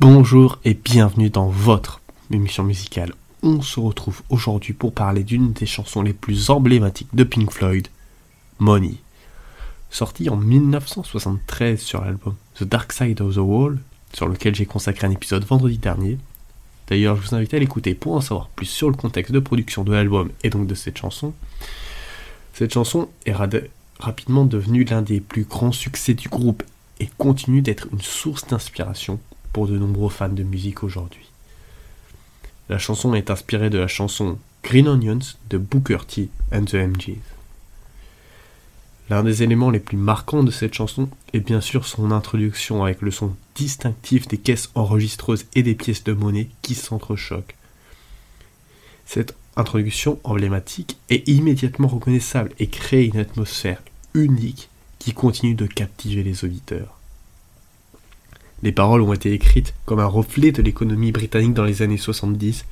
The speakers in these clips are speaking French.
Bonjour et bienvenue dans votre émission musicale. On se retrouve aujourd'hui pour parler d'une des chansons les plus emblématiques de Pink Floyd, Money. Sortie en 1973 sur l'album The Dark Side of the Wall, sur lequel j'ai consacré un épisode vendredi dernier. D'ailleurs, je vous invite à l'écouter pour en savoir plus sur le contexte de production de l'album et donc de cette chanson. Cette chanson est rapidement devenue l'un des plus grands succès du groupe et continue d'être une source d'inspiration pour de nombreux fans de musique aujourd'hui. La chanson est inspirée de la chanson Green Onions de Booker T and the MGs. L'un des éléments les plus marquants de cette chanson est bien sûr son introduction avec le son distinctif des caisses enregistreuses et des pièces de monnaie qui s'entrechoquent. Cette introduction emblématique est immédiatement reconnaissable et crée une atmosphère unique qui continue de captiver les auditeurs. Les paroles ont été écrites comme un reflet de l'économie britannique dans les années 70,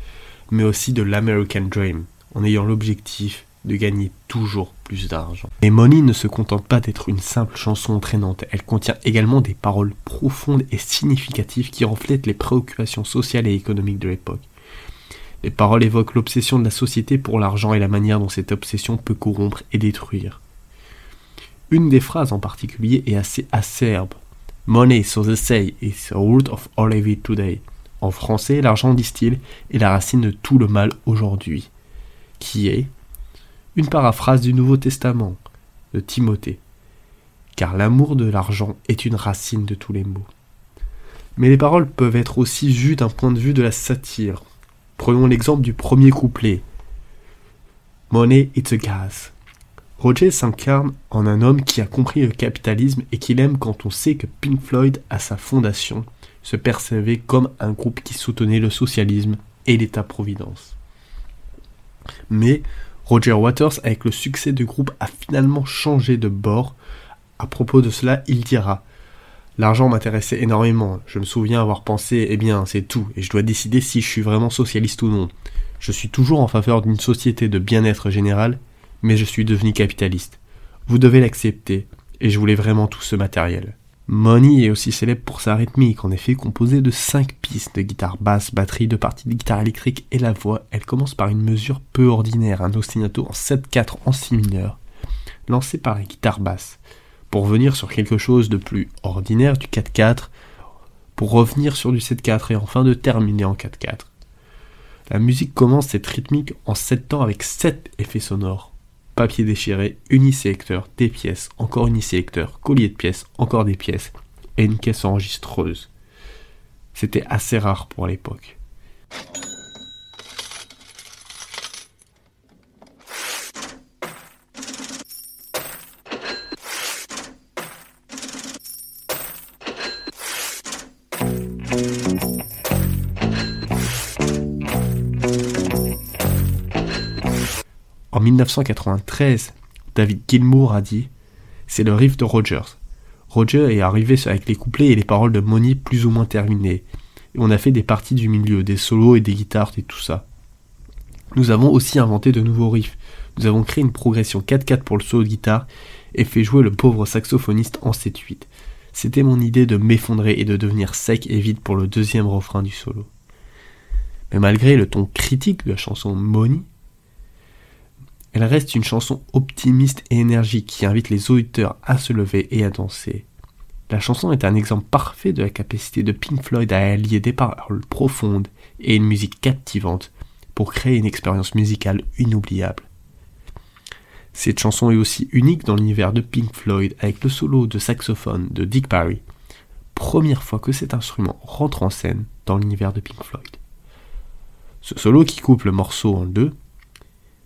mais aussi de l'American Dream, en ayant l'objectif de gagner toujours plus d'argent. Mais Money ne se contente pas d'être une simple chanson entraînante, elle contient également des paroles profondes et significatives qui reflètent les préoccupations sociales et économiques de l'époque. Les paroles évoquent l'obsession de la société pour l'argent et la manière dont cette obsession peut corrompre et détruire. Une des phrases en particulier est assez acerbe, Money, so they say, is the root of all evil today. En français, l'argent, disent-ils, est la racine de tout le mal aujourd'hui. Qui est une paraphrase du Nouveau Testament de Timothée. Car l'amour de l'argent est une racine de tous les maux. Mais les paroles peuvent être aussi vues d'un point de vue de la satire. Prenons l'exemple du premier couplet. Money, it's a gas. Roger s'incarne en un homme qui a compris le capitalisme et qu'il aime quand on sait que Pink Floyd, à sa fondation, se percevait comme un groupe qui soutenait le socialisme et l'État-providence. Mais Roger Waters, avec le succès du groupe, a finalement changé de bord. À propos de cela, il dira L'argent m'intéressait énormément. Je me souviens avoir pensé, eh bien, c'est tout, et je dois décider si je suis vraiment socialiste ou non. Je suis toujours en faveur d'une société de bien-être général, mais je suis devenu capitaliste. Vous devez l'accepter, et je voulais vraiment tout ce matériel. Money est aussi célèbre pour sa rythmique, en effet composée de 5 pistes de guitare basse, batterie, deux parties de guitare électrique et la voix. Elle commence par une mesure peu ordinaire, un ostinato en 7-4 en si mineur, lancé par la guitare basse, pour venir sur quelque chose de plus ordinaire du 4-4, pour revenir sur du 7-4 et enfin de terminer en 4-4. La musique commence cette rythmique en 7 temps avec 7 effets sonores papier déchiré, unisélecteur, des pièces, encore unisélecteur, collier de pièces, encore des pièces, et une caisse enregistreuse. C'était assez rare pour l'époque. 1993, David Gilmour a dit C'est le riff de Rogers. Roger est arrivé avec les couplets et les paroles de Money plus ou moins terminées. Et on a fait des parties du milieu, des solos et des guitares et tout ça. Nous avons aussi inventé de nouveaux riffs. Nous avons créé une progression 4-4 pour le solo de guitare et fait jouer le pauvre saxophoniste en 7-8. C'était mon idée de m'effondrer et de devenir sec et vide pour le deuxième refrain du solo. Mais malgré le ton critique de la chanson Money, elle reste une chanson optimiste et énergique qui invite les auditeurs à se lever et à danser. La chanson est un exemple parfait de la capacité de Pink Floyd à allier des paroles profondes et une musique captivante pour créer une expérience musicale inoubliable. Cette chanson est aussi unique dans l'univers de Pink Floyd avec le solo de saxophone de Dick Barry, première fois que cet instrument rentre en scène dans l'univers de Pink Floyd. Ce solo qui coupe le morceau en deux,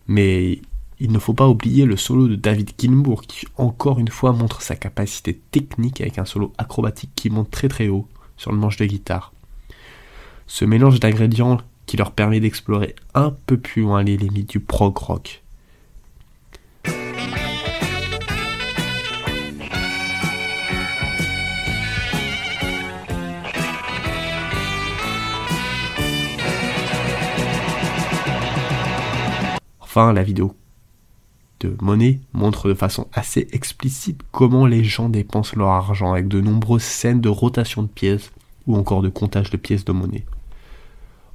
mais il ne faut pas oublier le solo de David Gilmour qui encore une fois montre sa capacité technique avec un solo acrobatique qui monte très très haut sur le manche de guitare. Ce mélange d'ingrédients qui leur permet d'explorer un peu plus loin les limites du prog rock. Enfin, la vidéo de monnaie montre de façon assez explicite comment les gens dépensent leur argent avec de nombreuses scènes de rotation de pièces ou encore de comptage de pièces de monnaie.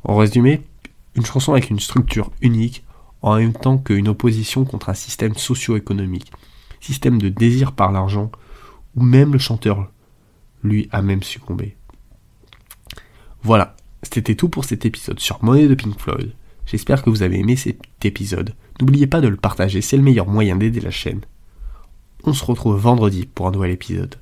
En résumé, une chanson avec une structure unique, en même temps qu'une opposition contre un système socio-économique, système de désir par l'argent, où même le chanteur, lui, a même succombé. Voilà, c'était tout pour cet épisode sur Monnaie de Pink Floyd. J'espère que vous avez aimé cet épisode. N'oubliez pas de le partager, c'est le meilleur moyen d'aider la chaîne. On se retrouve vendredi pour un nouvel épisode.